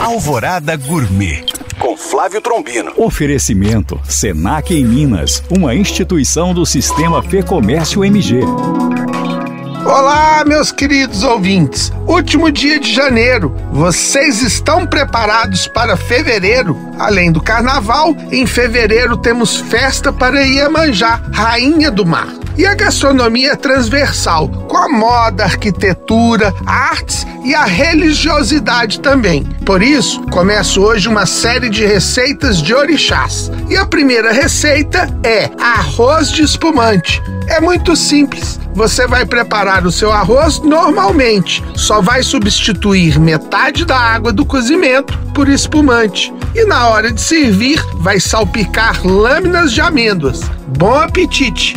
Alvorada Gourmet com Flávio Trombino. Oferecimento Senac em Minas, uma instituição do Sistema Fê Comércio MG. Olá, meus queridos ouvintes. Último dia de janeiro. Vocês estão preparados para fevereiro? Além do carnaval, em fevereiro temos festa para Iemanjá, rainha do mar. E a gastronomia é transversal, com a moda, a arquitetura, artes e a religiosidade também. Por isso, começo hoje uma série de receitas de orixás. E a primeira receita é arroz de espumante. É muito simples. Você vai preparar o seu arroz normalmente, só vai substituir metade da água do cozimento por espumante. E na hora de servir, vai salpicar lâminas de amêndoas. Bom apetite!